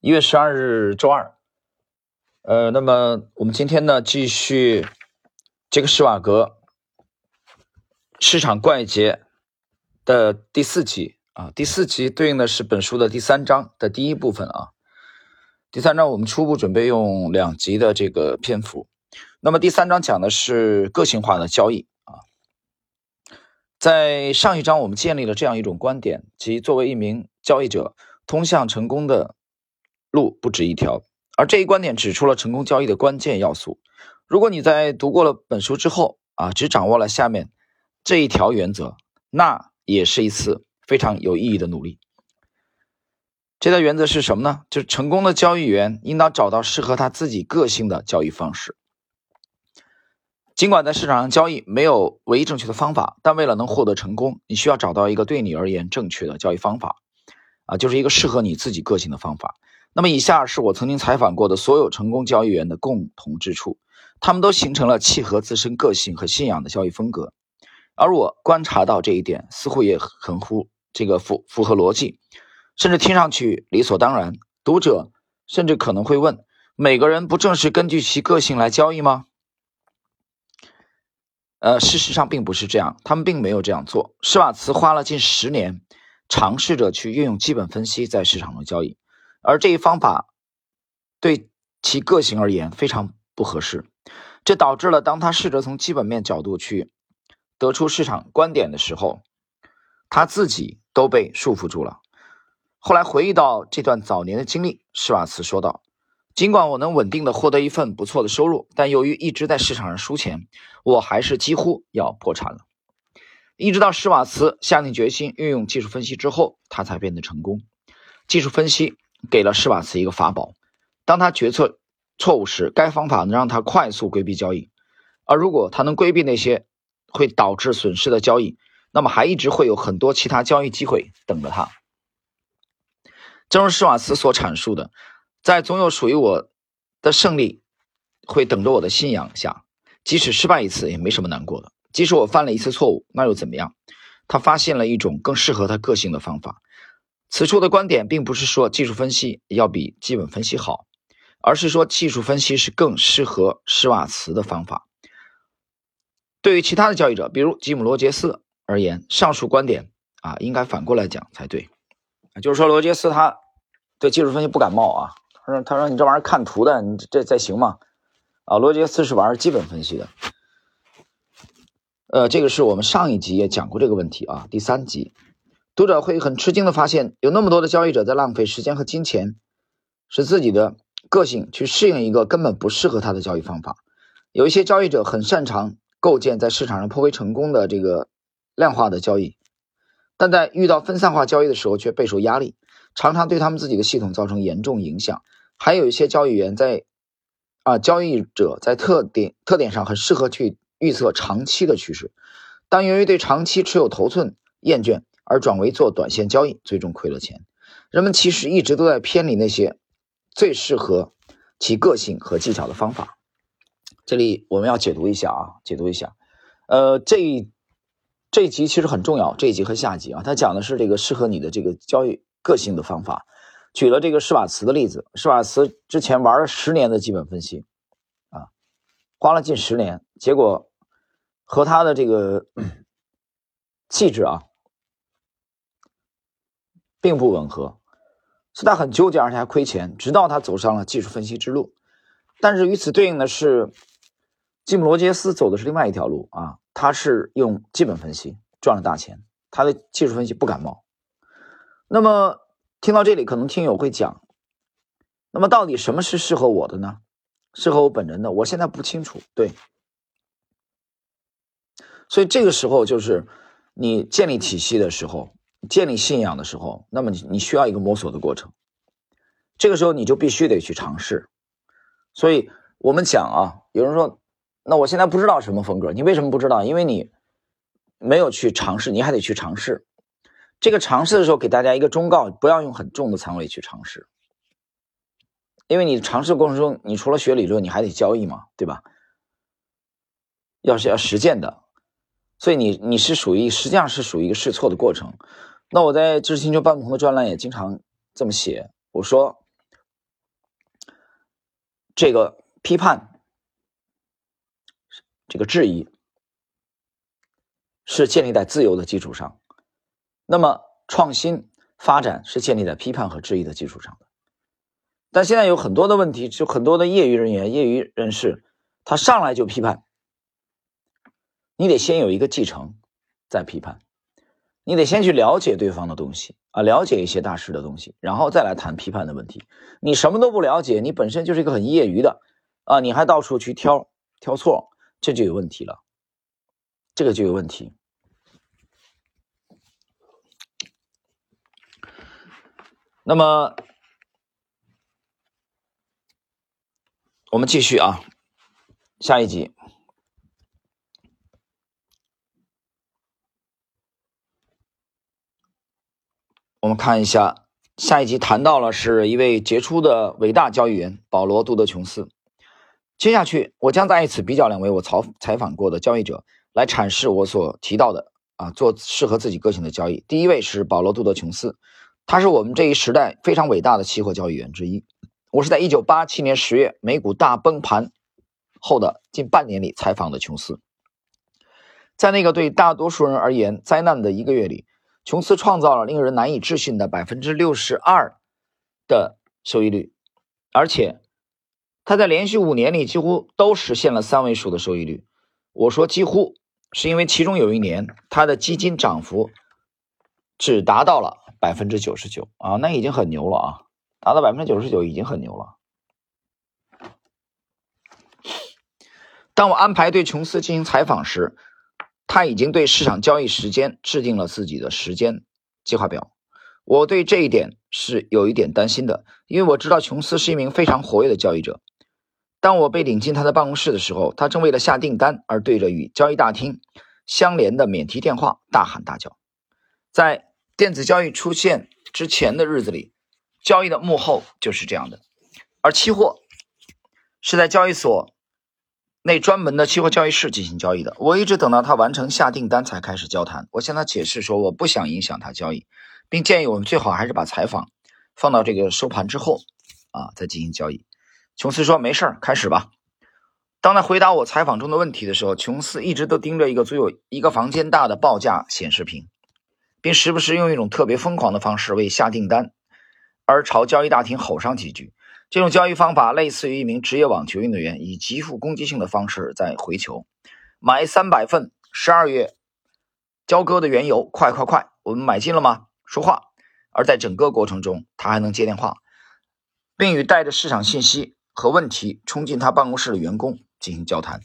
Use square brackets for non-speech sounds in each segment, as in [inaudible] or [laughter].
一月十二日周二，呃，那么我们今天呢继续这个施瓦格市场怪杰的第四集啊，第四集对应的是本书的第三章的第一部分啊。第三章我们初步准备用两集的这个篇幅，那么第三章讲的是个性化的交易啊。在上一章我们建立了这样一种观点，即作为一名交易者，通向成功的。路不止一条，而这一观点指出了成功交易的关键要素。如果你在读过了本书之后啊，只掌握了下面这一条原则，那也是一次非常有意义的努力。这条原则是什么呢？就是成功的交易员应当找到适合他自己个性的交易方式。尽管在市场上交易没有唯一正确的方法，但为了能获得成功，你需要找到一个对你而言正确的交易方法啊，就是一个适合你自己个性的方法。那么，以下是我曾经采访过的所有成功交易员的共同之处，他们都形成了契合自身个性和信仰的交易风格。而我观察到这一点，似乎也很符这个符符合逻辑，甚至听上去理所当然。读者甚至可能会问：每个人不正是根据其个性来交易吗？呃，事实上并不是这样，他们并没有这样做。施瓦茨花了近十年，尝试着去运用基本分析在市场中交易。而这一方法对其个性而言非常不合适，这导致了当他试着从基本面角度去得出市场观点的时候，他自己都被束缚住了。后来回忆到这段早年的经历，施瓦茨说道：“尽管我能稳定的获得一份不错的收入，但由于一直在市场上输钱，我还是几乎要破产了。一直到施瓦茨下定决心运用技术分析之后，他才变得成功。技术分析。”给了施瓦茨一个法宝，当他决策错误时，该方法能让他快速规避交易；而如果他能规避那些会导致损失的交易，那么还一直会有很多其他交易机会等着他。正如施瓦茨所阐述的，在总有属于我的胜利会等着我的信仰下，即使失败一次也没什么难过的。即使我犯了一次错误，那又怎么样？他发现了一种更适合他个性的方法。此处的观点并不是说技术分析要比基本分析好，而是说技术分析是更适合施瓦茨的方法。对于其他的交易者，比如吉姆·罗杰斯而言，上述观点啊应该反过来讲才对。就是说，罗杰斯他对技术分析不感冒啊。他说：“他说你这玩意儿看图的，你这这行吗？”啊，罗杰斯是玩基本分析的。呃，这个是我们上一集也讲过这个问题啊，第三集。读者会很吃惊的发现，有那么多的交易者在浪费时间和金钱，使自己的个性去适应一个根本不适合他的交易方法。有一些交易者很擅长构建在市场上颇为成功的这个量化的交易，但在遇到分散化交易的时候却备受压力，常常对他们自己的系统造成严重影响。还有一些交易员在啊，交易者在特点特点上很适合去预测长期的趋势，但由于对长期持有头寸厌倦。而转为做短线交易，最终亏了钱。人们其实一直都在偏离那些最适合其个性和技巧的方法。这里我们要解读一下啊，解读一下。呃，这这一集其实很重要，这一集和下集啊，它讲的是这个适合你的这个交易个性的方法。举了这个施瓦茨的例子，施瓦茨之前玩了十年的基本分析，啊，花了近十年，结果和他的这个 [clears throat] 气质啊。并不吻合，所以他很纠结，而且还亏钱，直到他走上了技术分析之路。但是与此对应的是，吉姆·罗杰斯走的是另外一条路啊，他是用基本分析赚了大钱，他的技术分析不感冒。那么听到这里，可能听友会讲，那么到底什么是适合我的呢？适合我本人的，我现在不清楚。对，所以这个时候就是你建立体系的时候。建立信仰的时候，那么你你需要一个摸索的过程，这个时候你就必须得去尝试。所以我们讲啊，有人说，那我现在不知道什么风格，你为什么不知道？因为你没有去尝试，你还得去尝试。这个尝试的时候，给大家一个忠告：不要用很重的仓位去尝试，因为你尝试过程中，你除了学理论，你还得交易嘛，对吧？要是要实践的。所以你你是属于实际上是属于一个试错的过程。那我在知识星球半不同的专栏也经常这么写，我说这个批判、这个质疑是建立在自由的基础上，那么创新发展是建立在批判和质疑的基础上的。但现在有很多的问题，就很多的业余人员、业余人士，他上来就批判，你得先有一个继承，再批判，你得先去了解对方的东西啊，了解一些大师的东西，然后再来谈批判的问题。你什么都不了解，你本身就是一个很业余的啊，你还到处去挑挑错，这就有问题了，这个就有问题。那么。我们继续啊，下一集，我们看一下下一集谈到了是一位杰出的伟大交易员保罗·杜德琼斯。接下去，我将在此比较两位我采采访过的交易者，来阐释我所提到的啊，做适合自己个性的交易。第一位是保罗·杜德琼斯，他是我们这一时代非常伟大的期货交易员之一。我是在一九八七年十月美股大崩盘后的近半年里采访的琼斯。在那个对大多数人而言灾难的一个月里，琼斯创造了令人难以置信的百分之六十二的收益率，而且他在连续五年里几乎都实现了三位数的收益率。我说几乎，是因为其中有一年他的基金涨幅只达到了百分之九十九啊，那已经很牛了啊。达到百分之九十九已经很牛了。当我安排对琼斯进行采访时，他已经对市场交易时间制定了自己的时间计划表。我对这一点是有一点担心的，因为我知道琼斯是一名非常活跃的交易者。当我被领进他的办公室的时候，他正为了下订单而对着与交易大厅相连的免提电话大喊大叫。在电子交易出现之前的日子里。交易的幕后就是这样的，而期货是在交易所那专门的期货交易室进行交易的。我一直等到他完成下订单才开始交谈。我向他解释说，我不想影响他交易，并建议我们最好还是把采访放到这个收盘之后啊再进行交易。琼斯说：“没事儿，开始吧。”当他回答我采访中的问题的时候，琼斯一直都盯着一个足有一个房间大的报价显示屏，并时不时用一种特别疯狂的方式为下订单。而朝交易大厅吼上几句，这种交易方法类似于一名职业网球运动员以极富攻击性的方式在回球。买三百份十二月交割的原油，快快快！我们买进了吗？说话。而在整个过程中，他还能接电话，并与带着市场信息和问题冲进他办公室的员工进行交谈。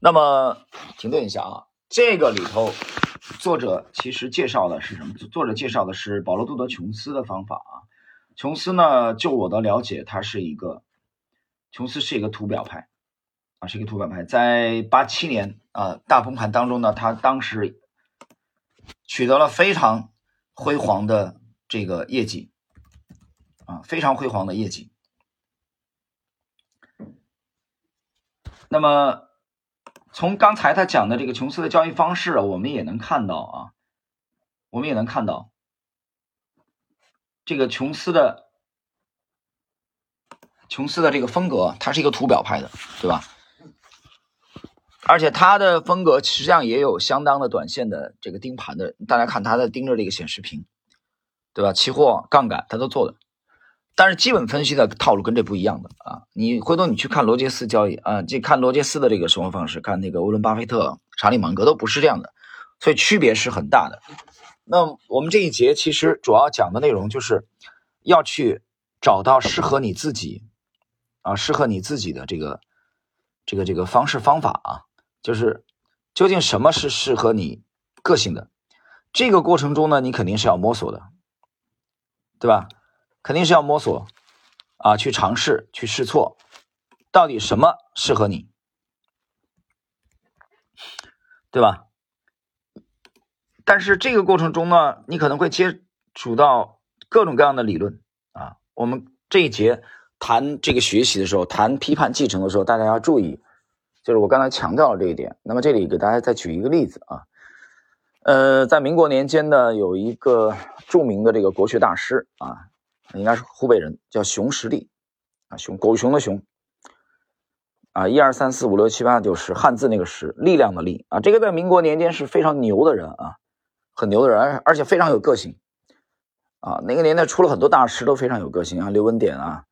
那么，停顿一下啊，这个里头。作者其实介绍的是什么？作者介绍的是保罗·杜德琼斯的方法啊。琼斯呢，就我的了解，他是一个，琼斯是一个图表派啊，是一个图表派。在八七年啊大崩盘当中呢，他当时取得了非常辉煌的这个业绩啊，非常辉煌的业绩。那么。从刚才他讲的这个琼斯的交易方式，我们也能看到啊，我们也能看到这个琼斯的琼斯的这个风格，他是一个图表派的，对吧？而且他的风格实际上也有相当的短线的这个盯盘的，大家看他在盯着这个显示屏，对吧？期货杠杆他都做的。但是基本分析的套路跟这不一样的啊！你回头你去看罗杰斯交易啊，这看罗杰斯的这个生活方式，看那个沃伦巴菲特、查理芒格都不是这样的，所以区别是很大的。那我们这一节其实主要讲的内容就是要去找到适合你自己啊，适合你自己的这个这个这个方式方法啊，就是究竟什么是适合你个性的？这个过程中呢，你肯定是要摸索的，对吧？肯定是要摸索，啊，去尝试，去试错，到底什么适合你，对吧？但是这个过程中呢，你可能会接触到各种各样的理论啊。我们这一节谈这个学习的时候，谈批判继承的时候，大家要注意，就是我刚才强调了这一点。那么这里给大家再举一个例子啊，呃，在民国年间呢，有一个著名的这个国学大师啊。应该是湖北人，叫熊十力，啊，熊狗熊的熊啊，一二三四五六七八九十，汉字那个十，力量的力啊，这个在民国年间是非常牛的人啊，很牛的人，而且非常有个性啊。那个年代出了很多大师都非常有个性啊，刘文典啊，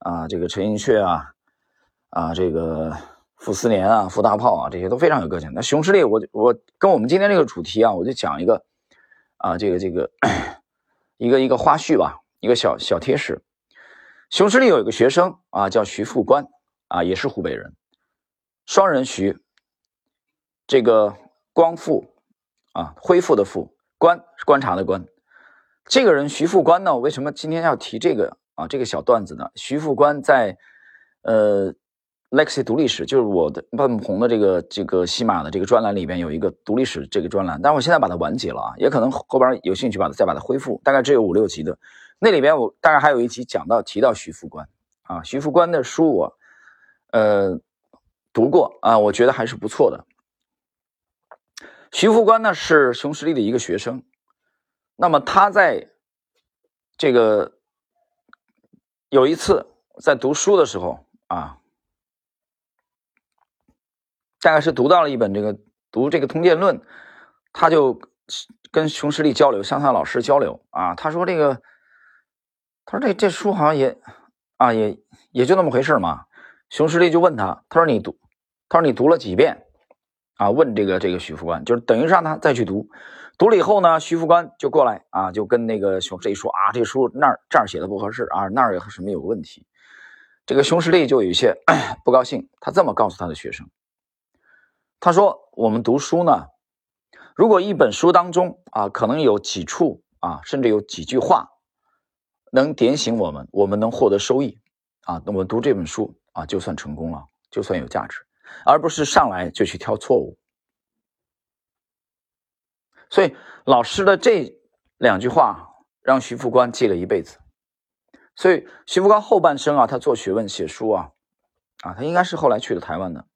啊，这个陈寅恪啊，啊，这个傅斯年啊，傅大炮啊，这些都非常有个性。那熊十力，我我跟我们今天这个主题啊，我就讲一个啊，这个这个一个一个花絮吧，一个小小贴士。熊十力有一个学生啊，叫徐副官啊，也是湖北人，双人徐，这个光复啊，恢复的复，观观察的观。这个人徐副官呢，为什么今天要提这个啊？这个小段子呢？徐副官在呃，Lexi 读历史，就是我的半红的这个这个西马的这个专栏里边有一个读历史这个专栏，但是我现在把它完结了啊，也可能后边有兴趣把它再把它恢复，大概只有五六集的。那里边我大概还有一集讲到提到徐副官啊，徐副官的书我呃读过啊，我觉得还是不错的。徐副官呢是熊十力的一个学生，那么他在这个有一次在读书的时候啊，大概是读到了一本这个读这个《通鉴论》，他就跟熊十力交流，向他老师交流啊，他说这个。他说：“这这书好像也，啊，也也就那么回事嘛。”熊十力就问他：“他说你读，他说你读了几遍？”啊，问这个这个徐副官，就是等于让他再去读。读了以后呢，徐副官就过来啊，就跟那个熊十力说：“啊，这书那儿这儿写的不合适啊，那儿有什么有问题？”这个熊十力就有一些 [coughs] 不高兴。他这么告诉他的学生：“他说我们读书呢，如果一本书当中啊，可能有几处啊，甚至有几句话。”能点醒我们，我们能获得收益啊！那我们读这本书啊，就算成功了，就算有价值，而不是上来就去挑错误。所以老师的这两句话让徐副官记了一辈子。所以徐副官后半生啊，他做学问、写书啊，啊，他应该是后来去了台湾的，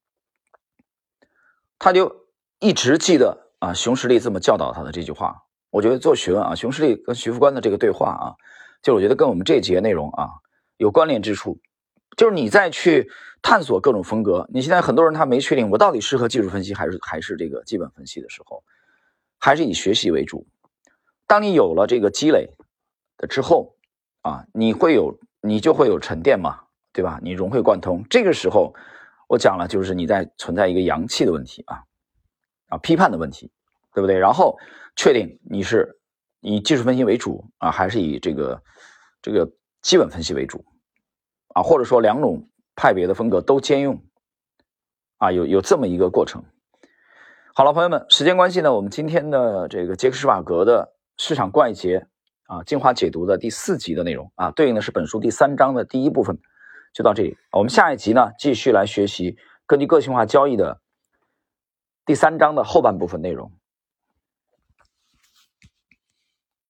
他就一直记得啊，熊十力这么教导他的这句话。我觉得做学问啊，熊十力跟徐副官的这个对话啊。就我觉得跟我们这节内容啊有关联之处，就是你再去探索各种风格。你现在很多人他没确定我到底适合技术分析还是还是这个基本分析的时候，还是以学习为主。当你有了这个积累的之后啊，你会有你就会有沉淀嘛，对吧？你融会贯通。这个时候我讲了，就是你在存在一个阳气的问题啊啊批判的问题，对不对？然后确定你是。以技术分析为主啊，还是以这个这个基本分析为主啊，或者说两种派别的风格都兼用啊，有有这么一个过程。好了，朋友们，时间关系呢，我们今天的这个杰克施瓦格的市场怪杰啊进化解读的第四集的内容啊，对应的是本书第三章的第一部分，就到这里。我们下一集呢，继续来学习根据个性化交易的第三章的后半部分内容。